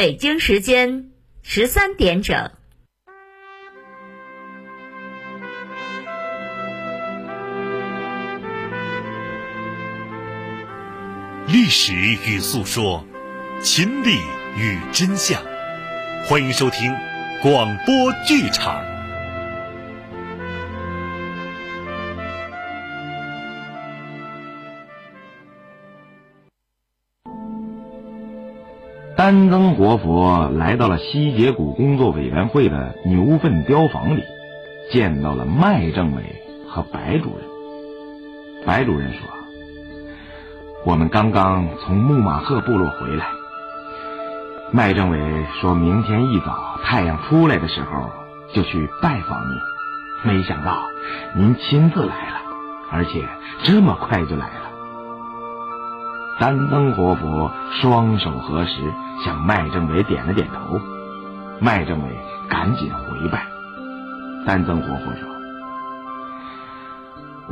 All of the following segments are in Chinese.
北京时间十三点整。历史与诉说，亲历与真相。欢迎收听广播剧场。三增活佛来到了西结谷工作委员会的牛粪雕房里，见到了麦政委和白主任。白主任说：“我们刚刚从木马赫部落回来。麦政委说明天一早太阳出来的时候就去拜访您，没想到您亲自来了，而且这么快就来了。”丹增活佛双手合十，向麦政委点了点头。麦政委赶紧回拜。丹增活佛说：“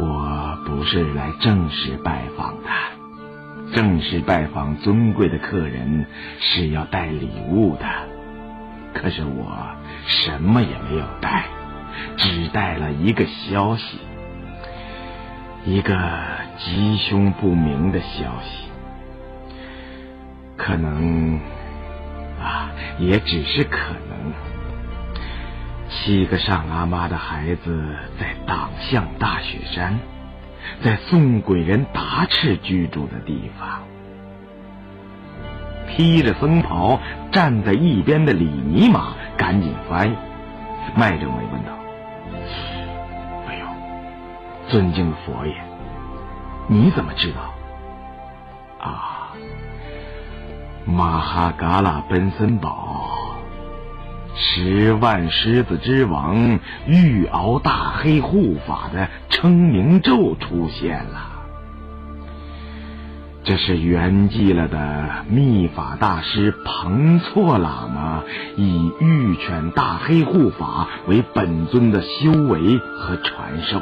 我不是来正式拜访的，正式拜访尊贵的客人是要带礼物的。可是我什么也没有带，只带了一个消息，一个吉凶不明的消息。”可能啊，也只是可能。七个上阿妈的孩子在党项大雪山，在宋鬼人达赤居住的地方，披着僧袍站在一边的李尼玛赶紧翻译。麦政委问道：“哎呦，尊敬的佛爷，你怎么知道？”啊。马哈嘎拉本森堡，十万狮子之王玉鳌大黑护法的称名咒出现了。这是圆寂了的秘法大师彭措喇嘛以玉犬大黑护法为本尊的修为和传授，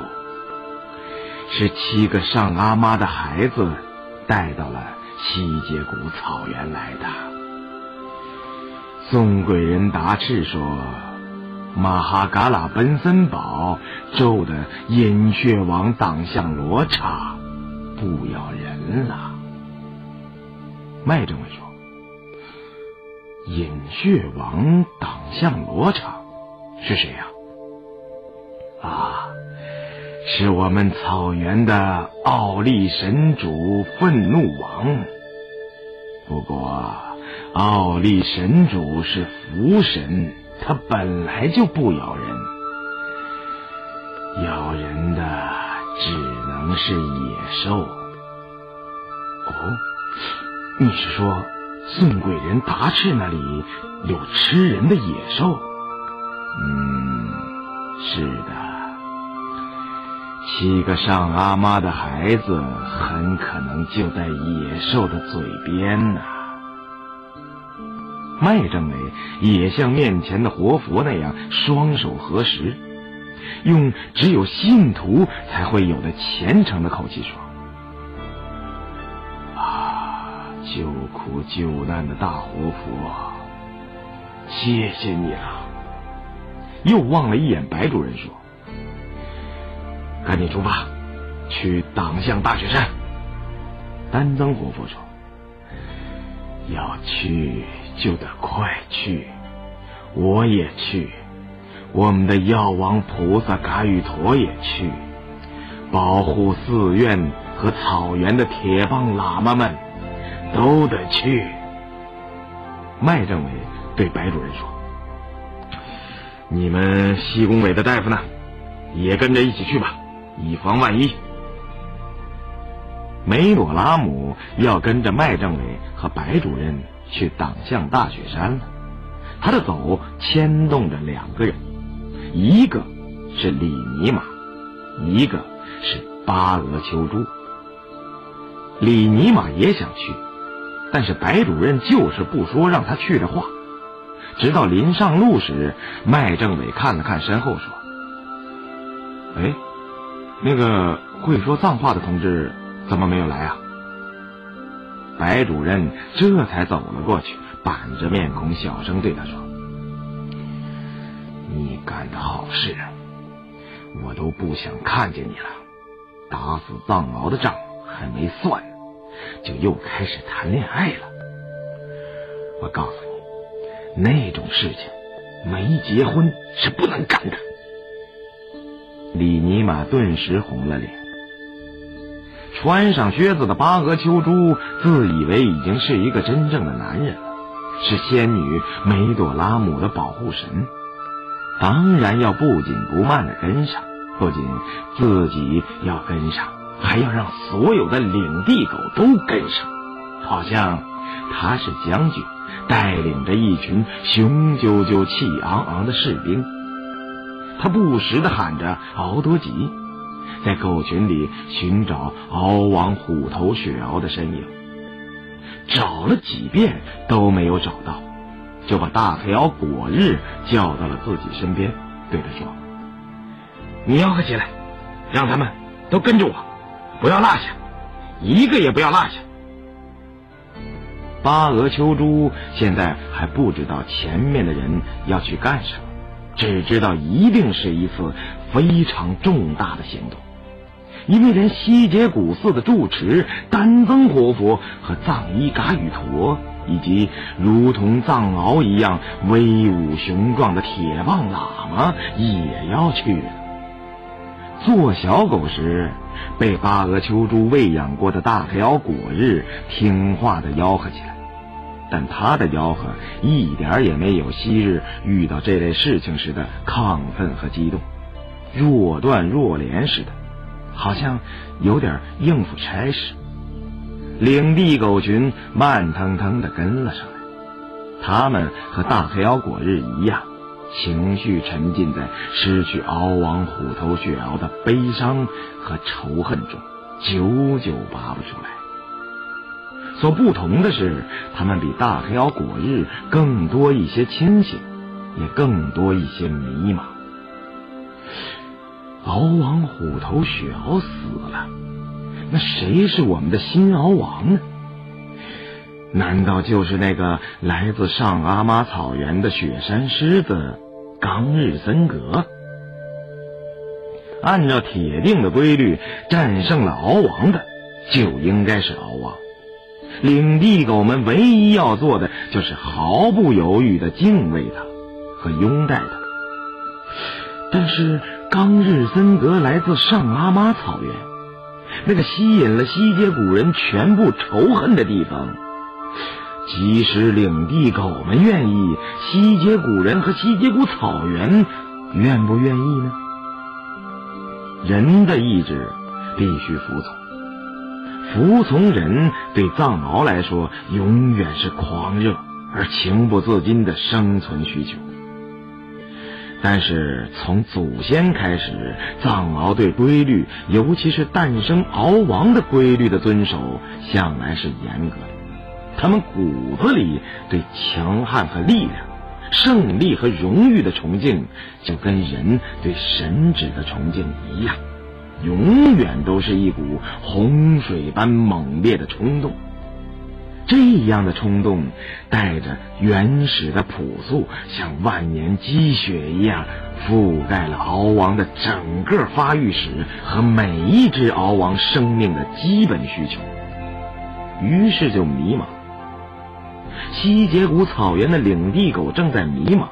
是七个上阿妈的孩子带到了。西结谷草原来的宋贵人达赤说：“马哈嘎拉奔森堡咒的饮血王党项罗刹不咬人了。”麦政委说：“饮血王党项罗刹是谁呀？”啊。是我们草原的奥利神主愤怒王。不过，奥利神主是福神，他本来就不咬人，咬人的只能是野兽。哦，你是说宋贵人达赤那里有吃人的野兽？嗯，是的。七个上阿妈的孩子很可能就在野兽的嘴边呢。麦政委也像面前的活佛那样双手合十，用只有信徒才会有的虔诚的口气说：“啊，救苦救难的大活佛，谢谢你了。”又望了一眼白主任说。赶紧出发，去党项大雪山。丹增活佛说：“要去就得快去，我也去，我们的药王菩萨嘎雨陀也去，保护寺院和草原的铁棒喇嘛们都得去。”麦政委对白主任说：“你们西工委的大夫呢，也跟着一起去吧。”以防万一，梅朵拉姆要跟着麦政委和白主任去党项大雪山了。他的走牵动着两个人，一个是李尼玛，一个是巴俄秋珠。李尼玛也想去，但是白主任就是不说让他去的话。直到临上路时，麦政委看了看身后，说：“哎。”那个会说藏话的同志怎么没有来啊？白主任这才走了过去，板着面孔，小声对他说：“你干的好事，我都不想看见你了。打死藏獒的账还没算，就又开始谈恋爱了。我告诉你，那种事情没结婚是不能干的。”李尼玛顿时红了脸。穿上靴子的巴俄秋珠自以为已经是一个真正的男人了，是仙女梅朵拉姆的保护神，当然要不紧不慢的跟上，不仅自己要跟上，还要让所有的领地狗都跟上，好像他是将军，带领着一群雄赳赳、气昂昂的士兵。他不时的喊着“敖多吉”。在狗群里寻找敖王虎头雪獒的身影，找了几遍都没有找到，就把大黑獒果日叫到了自己身边，对他说：“你吆喝起来，让他们都跟着我，不要落下，一个也不要落下。”巴俄秋珠现在还不知道前面的人要去干什么，只知道一定是一次非常重大的行动。因为连西结古寺的住持丹增活佛和藏医嘎语陀，以及如同藏獒一样威武雄壮的铁棒喇嘛也要去了。做小狗时被巴俄秋珠喂养过的大黑獒果日听话的吆喝起来，但他的吆喝一点也没有昔日遇到这类事情时的亢奋和激动，若断若连似的。好像有点应付差事，领地狗群慢腾腾的跟了上来。他们和大黑獒果日一样，情绪沉浸在失去敖王虎头雪獒的悲伤和仇恨中，久久拔不出来。所不同的是，他们比大黑獒果日更多一些清醒，也更多一些迷茫。敖王虎头雪獒死了，那谁是我们的新敖王呢？难道就是那个来自上阿妈草原的雪山狮子冈日森格？按照铁定的规律，战胜了敖王的就应该是敖王。领地狗们唯一要做的就是毫不犹豫的敬畏他和拥戴他。但是。冈日森格来自上阿妈草原，那个吸引了西街古人全部仇恨的地方。即使领地狗们愿意，西街古人和西街古草原愿不愿意呢？人的意志必须服从，服从人对藏獒来说永远是狂热而情不自禁的生存需求。但是从祖先开始，藏獒对规律，尤其是诞生敖王的规律的遵守，向来是严格的。他们骨子里对强悍和力量、胜利和荣誉的崇敬，就跟人对神旨的崇敬一样，永远都是一股洪水般猛烈的冲动。这样的冲动，带着原始的朴素，像万年积雪一样，覆盖了敖王的整个发育史和每一只敖王生命的基本需求。于是就迷茫。西结古草原的领地狗正在迷茫，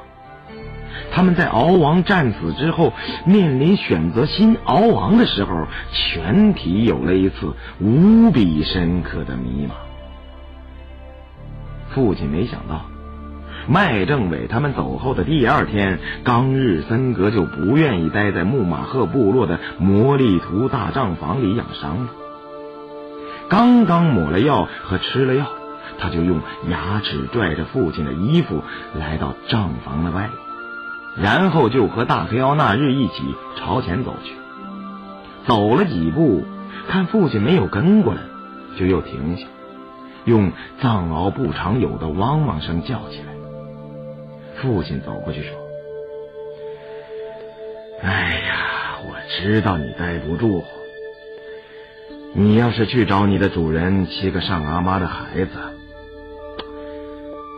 他们在敖王战死之后，面临选择新敖王的时候，全体有了一次无比深刻的迷茫。父亲没想到，麦政委他们走后的第二天，冈日森格就不愿意待在木马赫部落的魔力图大帐房里养伤了。刚刚抹了药和吃了药，他就用牙齿拽着父亲的衣服来到帐房的外，然后就和大黑奥纳日一起朝前走去。走了几步，看父亲没有跟过来，就又停下。用藏獒不常有的汪汪声叫起来。父亲走过去说：“哎呀，我知道你待不住。你要是去找你的主人，七个上阿妈的孩子，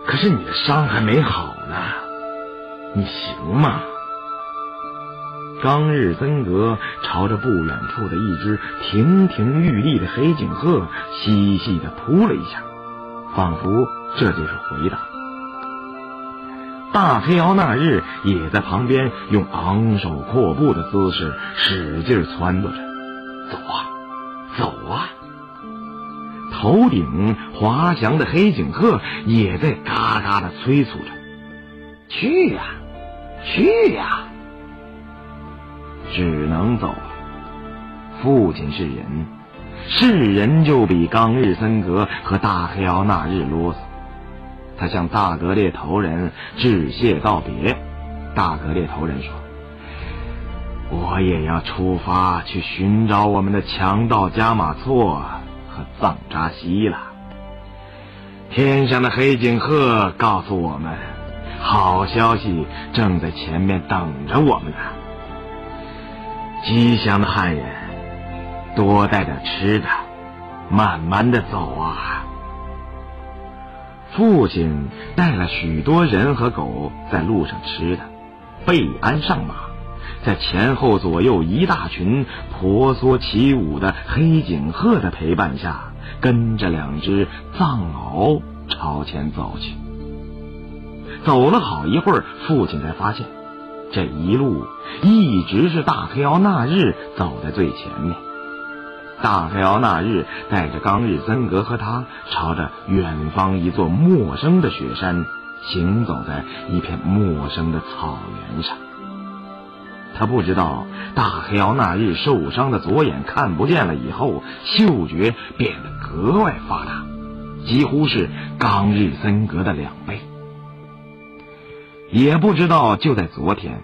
可是你的伤还没好呢，你行吗？刚日森格朝着不远处的一只亭亭玉立的黑颈鹤细细的扑了一下，仿佛这就是回答。大黑敖那日也在旁边用昂首阔步的姿势使劲撺掇着：“走啊，走啊！”头顶滑翔的黑颈鹤也在嘎嘎的催促着：“去呀，去呀！”只能走。父亲是人，是人就比刚日森格和大黑敖那日啰嗦。他向大格列头人致谢道别。大格列头人说：“我也要出发去寻找我们的强盗加马错和藏扎西了。”天上的黑颈鹤告诉我们，好消息正在前面等着我们呢。吉祥的汉人，多带点吃的，慢慢的走啊。父亲带了许多人和狗在路上吃的，备鞍上马，在前后左右一大群婆娑起舞的黑颈鹤的陪伴下，跟着两只藏獒朝前走去。走了好一会儿，父亲才发现。这一路一直是大黑敖那日走在最前面。大黑敖那日带着冈日森格和他，朝着远方一座陌生的雪山行走在一片陌生的草原上。他不知道大黑敖那日受伤的左眼看不见了以后，嗅觉变得格外发达，几乎是冈日森格的两倍。也不知道，就在昨天，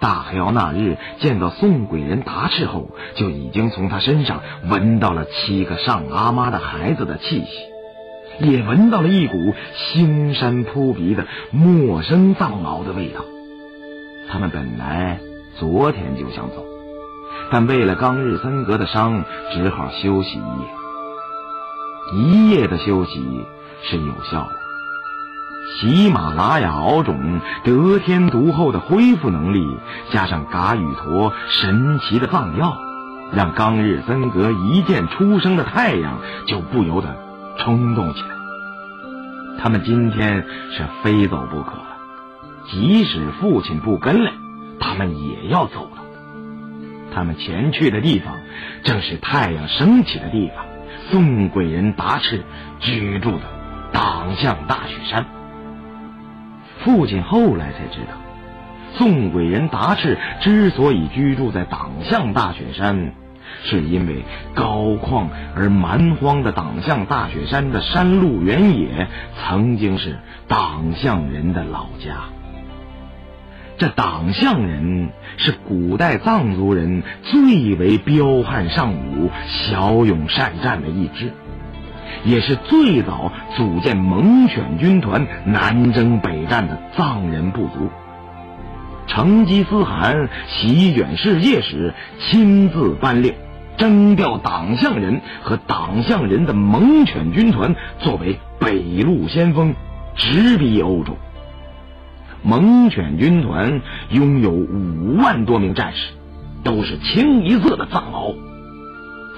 大黑敖那日见到宋鬼人达赤后，就已经从他身上闻到了七个上阿妈的孩子的气息，也闻到了一股腥膻扑鼻的陌生藏獒的味道。他们本来昨天就想走，但为了刚日森格的伤，只好休息一夜。一夜的休息是有效的。喜马拉雅敖种得天独厚的恢复能力，加上嘎语陀神奇的藏药，让刚日森格一见初升的太阳就不由得冲动起来。他们今天是非走不可了，即使父亲不跟来，他们也要走了。他们前去的地方，正是太阳升起的地方——宋贵人达赤居住的党项大雪山。父亲后来才知道，宋贵人达赤之所以居住在党项大雪山，是因为高旷而蛮荒的党项大雪山的山路原野曾经是党项人的老家。这党项人是古代藏族人最为彪悍尚武、骁勇善战的一支。也是最早组建猛犬军团南征北战的藏人部族。成吉思汗席卷世界时，亲自颁令，征调党项人和党项人的猛犬军团作为北路先锋，直逼欧洲。猛犬军团拥有五万多名战士，都是清一色的藏獒，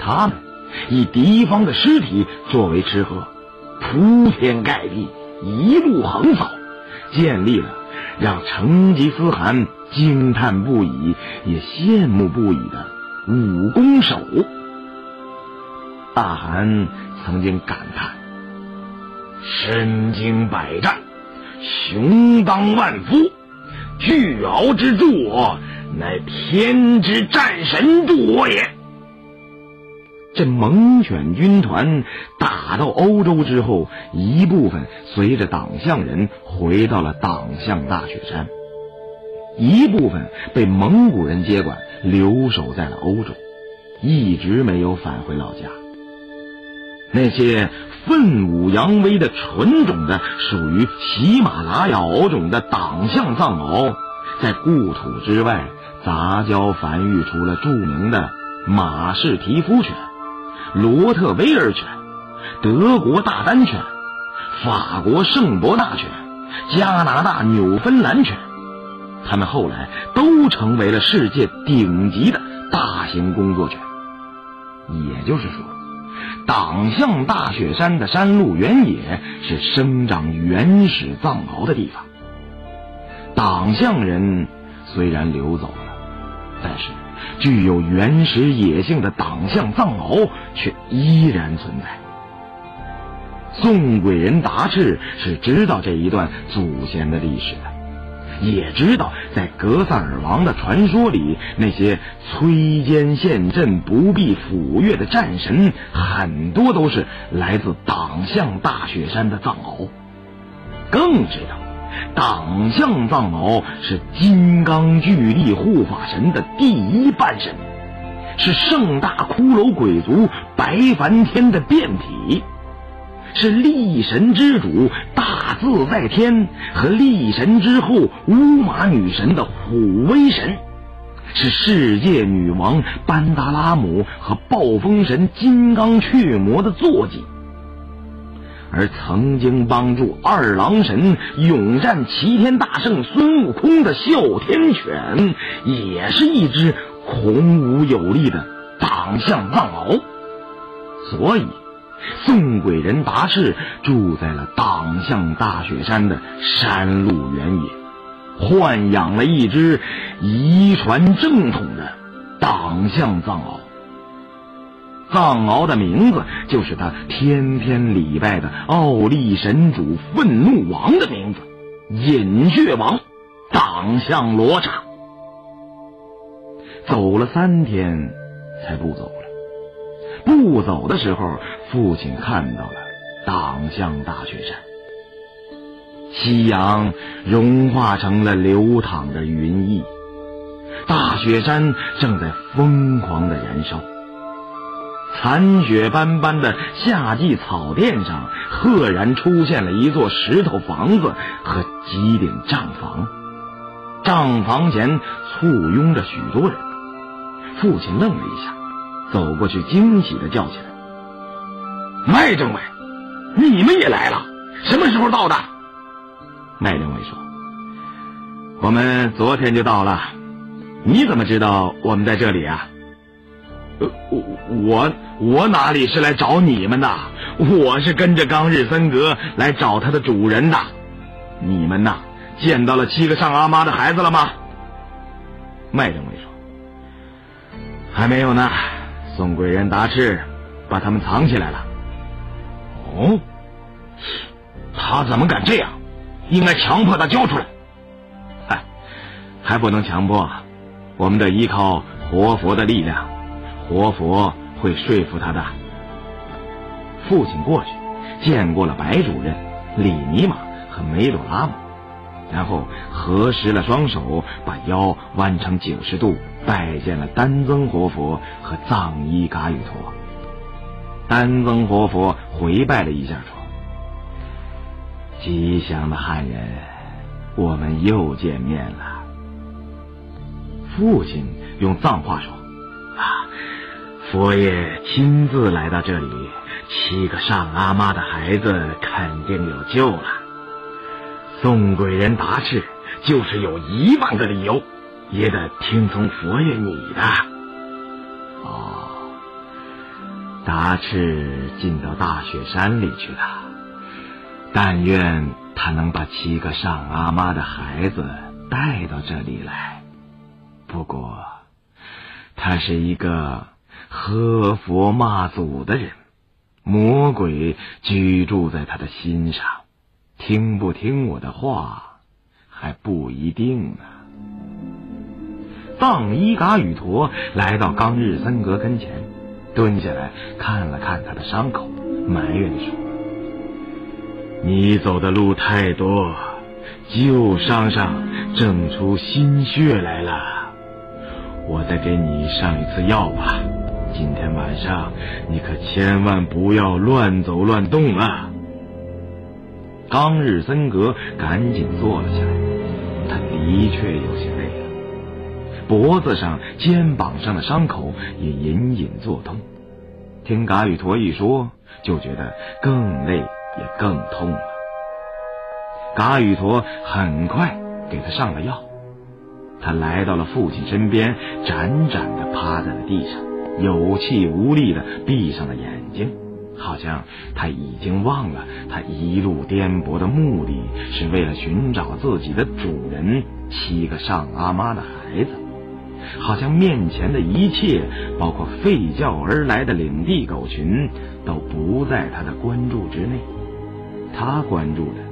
他们。以敌方的尸体作为吃喝，铺天盖地，一路横扫，建立了让成吉思汗惊叹不已、也羡慕不已的武功手。大汗曾经感叹：“身经百战，雄当万夫，巨鳌之助我，乃天之战神助我也。”这猛犬军团打到欧洲之后，一部分随着党项人回到了党项大雪山，一部分被蒙古人接管，留守在了欧洲，一直没有返回老家。那些奋武扬威的纯种的属于喜马拉雅獒种的党项藏獒，在故土之外杂交繁育出了著名的马氏提夫犬。罗特威尔犬、德国大丹犬、法国圣伯纳犬、加拿大纽芬兰犬，它们后来都成为了世界顶级的大型工作犬。也就是说，党项大雪山的山路原野是生长原始藏獒的地方。党项人虽然流走了，但是具有原始野性的党项藏獒却依然存在。宋贵人达赤是知道这一段祖先的历史的，也知道在格萨尔王的传说里，那些摧坚陷阵、不必抚越的战神，很多都是来自党项大雪山的藏獒，更知道党项藏獒是金刚巨力护法神的第一半神，是盛大骷髅鬼族白梵天的变体。是力神之主大自在天和力神之后乌马女神的虎威神，是世界女王班达拉姆和暴风神金刚雀魔的坐骑，而曾经帮助二郎神勇战齐天大圣孙悟空的哮天犬，也是一只孔武有力的党项藏獒，所以。宋鬼人达赤住在了党项大雪山的山路原野，豢养了一只遗传正统的党项藏獒。藏獒的名字就是他天天礼拜的奥利神主愤怒王的名字——饮血王党项罗刹。走了三天，才不走了。不走的时候，父亲看到了党项大雪山，夕阳融化成了流淌的云翳，大雪山正在疯狂的燃烧。残雪斑斑的夏季草甸上，赫然出现了一座石头房子和几顶帐房，帐房前簇拥着许多人。父亲愣了一下。走过去，惊喜的叫起来：“麦政委，你们也来了？什么时候到的？”麦政委说：“我们昨天就到了。你怎么知道我们在这里啊？”“，我我我哪里是来找你们的？我是跟着冈日森格来找他的主人的。你们呐，见到了七个上阿妈的孩子了吗？”麦政委说：“还没有呢。”宋贵人达赤把他们藏起来了。哦，他怎么敢这样？应该强迫他交出来。嗨，还不能强迫，我们得依靠活佛的力量，活佛会说服他的。父亲过去见过了白主任、里尼玛和梅朵拉姆，然后合十了双手，把腰弯成九十度。拜见了丹增活佛和藏医噶语陀。丹增活佛回拜了一下，说：“吉祥的汉人，我们又见面了。”父亲用藏话说：“啊，佛爷亲自来到这里，七个上阿妈的孩子肯定有救了。宋鬼人达赤就是有一万个理由。”也得听从佛爷你的。哦，达赤进到大雪山里去了。但愿他能把七个上阿妈的孩子带到这里来。不过，他是一个喝佛骂祖的人，魔鬼居住在他的心上，听不听我的话还不一定呢。藏伊嘎与陀来到冈日森格跟前，蹲下来看了看他的伤口，埋怨地说：“你走的路太多，旧伤上整出新血来了。我再给你上一次药吧。今天晚上你可千万不要乱走乱动啊！”冈日森格赶紧坐了下来，他的确有些累了。脖子上、肩膀上的伤口也隐隐作痛，听嘎语陀一说，就觉得更累也更痛了。嘎与陀很快给他上了药。他来到了父亲身边，辗转的趴在了地上，有气无力的闭上了眼睛，好像他已经忘了他一路颠簸的目的是为了寻找自己的主人七个上阿妈的孩子，好像面前的一切，包括吠叫而来的领地狗群，都不在他的关注之内。他关注的。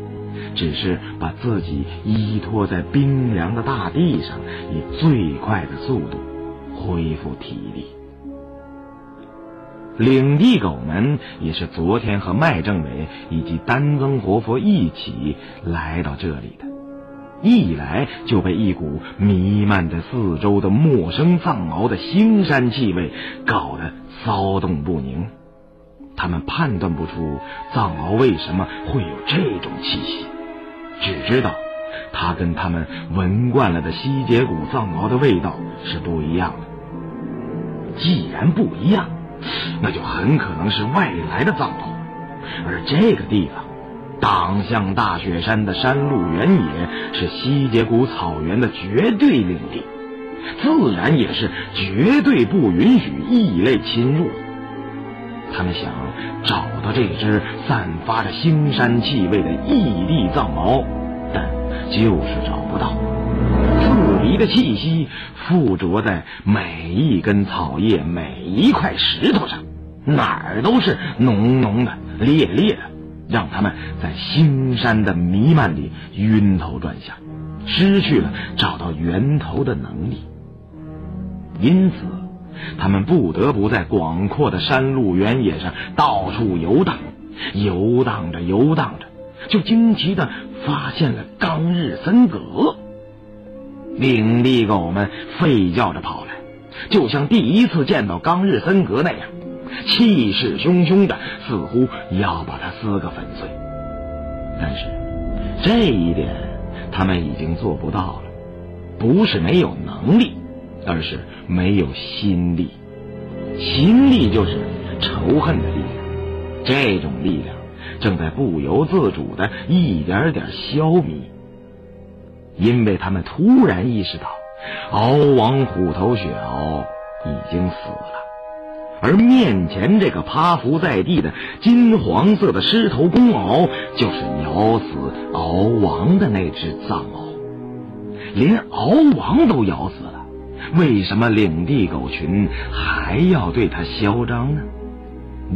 只是把自己依托在冰凉的大地上，以最快的速度恢复体力。领地狗们也是昨天和麦政委以及丹增活佛一起来到这里的，一来就被一股弥漫在四周的陌生藏獒的腥膻气味搞得骚动不宁。他们判断不出藏獒为什么会有这种气息。只知道，它跟他们闻惯了的西结古藏獒的味道是不一样的。既然不一样，那就很可能是外来的藏獒。而这个地方，党向大雪山的山路原野，是西结古草原的绝对领地，自然也是绝对不允许异类侵入。他们想找到这只散发着腥膻气味的异地藏獒，但就是找不到。刺鼻的气息附着在每一根草叶、每一块石头上，哪儿都是浓浓的、烈烈的，让他们在腥膻的弥漫里晕头转向，失去了找到源头的能力。因此。他们不得不在广阔的山路原野上到处游荡，游荡着游荡着，就惊奇的发现了冈日森格。领地狗们吠叫着跑来，就像第一次见到冈日森格那样，气势汹汹的，似乎要把他撕个粉碎。但是这一点，他们已经做不到了，不是没有能力。而是没有心力，心力就是仇恨的力量。这种力量正在不由自主的一点点消弭，因为他们突然意识到，敖王虎头雪獒已经死了，而面前这个趴伏在地的金黄色的狮头公獒，就是咬死敖王的那只藏獒，连敖王都咬死了。为什么领地狗群还要对他嚣张呢？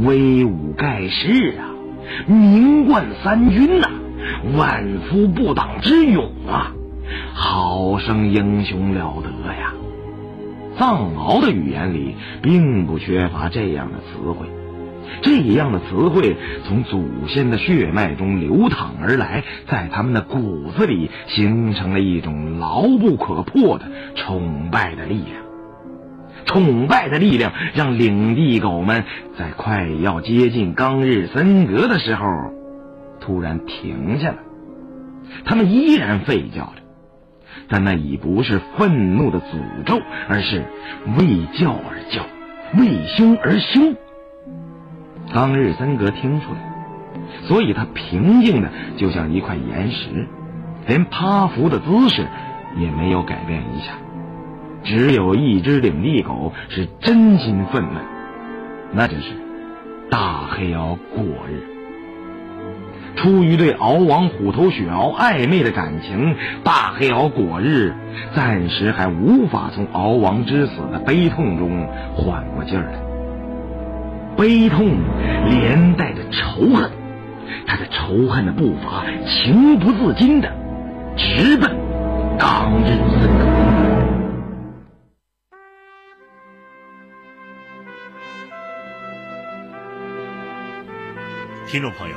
威武盖世啊，名冠三军呐，万夫不挡之勇啊，好生英雄了得呀！藏獒的语言里并不缺乏这样的词汇。这样的词汇从祖先的血脉中流淌而来，在他们的骨子里形成了一种牢不可破的崇拜的力量。崇拜的力量让领地狗们在快要接近冈日森格的时候，突然停下了。他们依然吠叫着，但那已不是愤怒的诅咒，而是为叫而叫，为凶而凶。冈日森格听出来，所以他平静的就像一块岩石，连趴伏的姿势也没有改变一下。只有一只领地狗是真心愤懑，那就是大黑妖果日。出于对敖王虎头雪獒暧昧的感情，大黑獒果日暂时还无法从敖王之死的悲痛中缓过劲儿来。悲痛连带着仇恨，他的仇恨的步伐情不自禁的直奔冈日森格。听众朋友，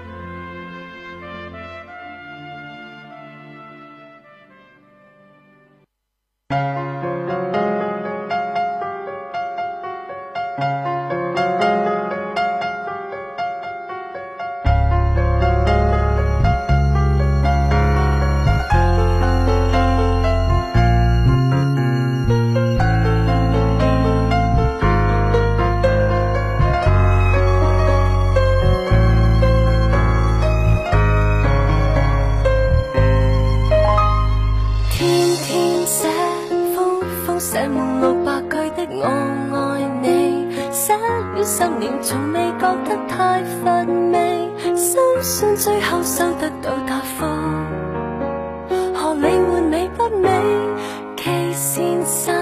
三年从未觉得太乏味，深信最后收得到答复，何理换美不美？K 先生，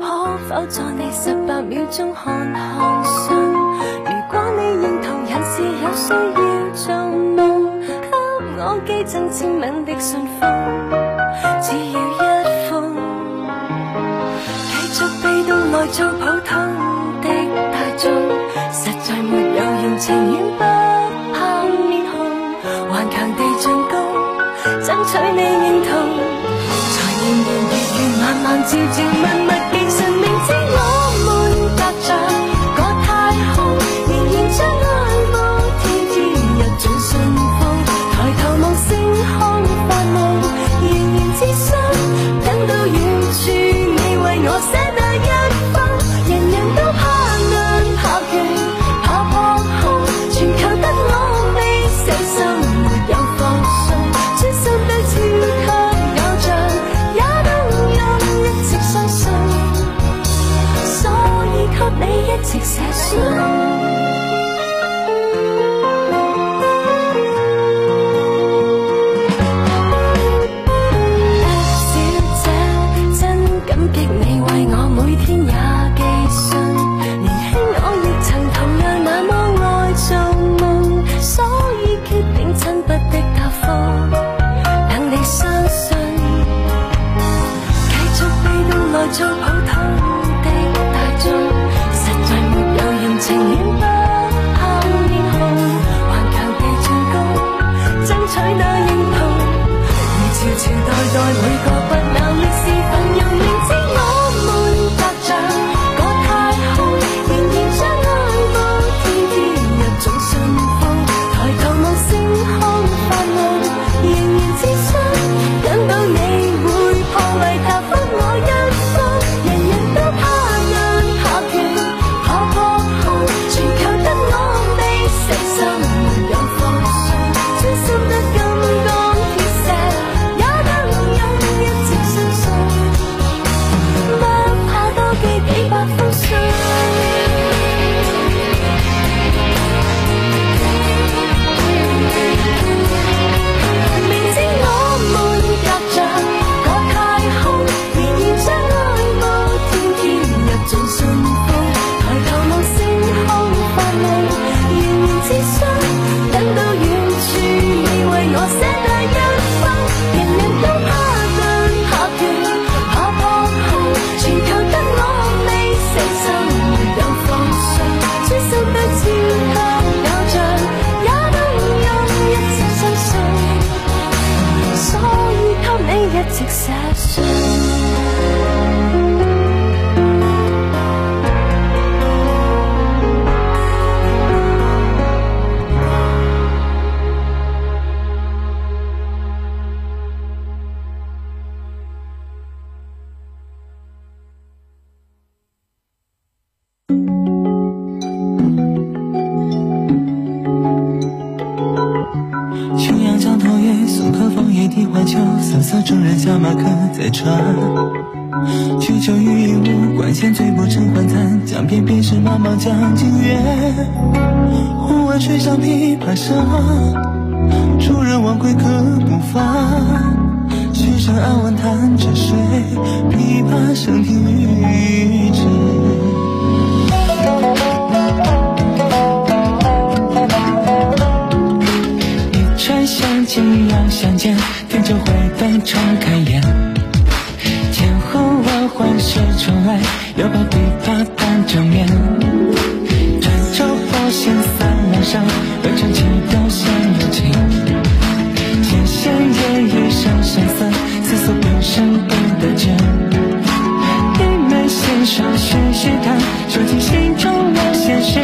可否在你十八秒钟看看信？如果你认同人是有需要做梦，给我寄赠签名的信封，只要一封，继续被动来做普通。静静慢慢。秋，瑟瑟中人下马客在船。曲酒欲舞，管弦醉不成欢惨，江边便是茫茫江浸月。忽闻水上琵琶声，主人忘归客不发。曲声暗问弹着谁？琵琶声停欲止。一斜阳向煎天就会对窗开眼。千呼万唤始出来犹抱琵琶半遮面转轴拨弦三两声未成曲调先有情。弦弦掩抑声声思似诉平生不得志低眉信手续续弹说尽心中无限事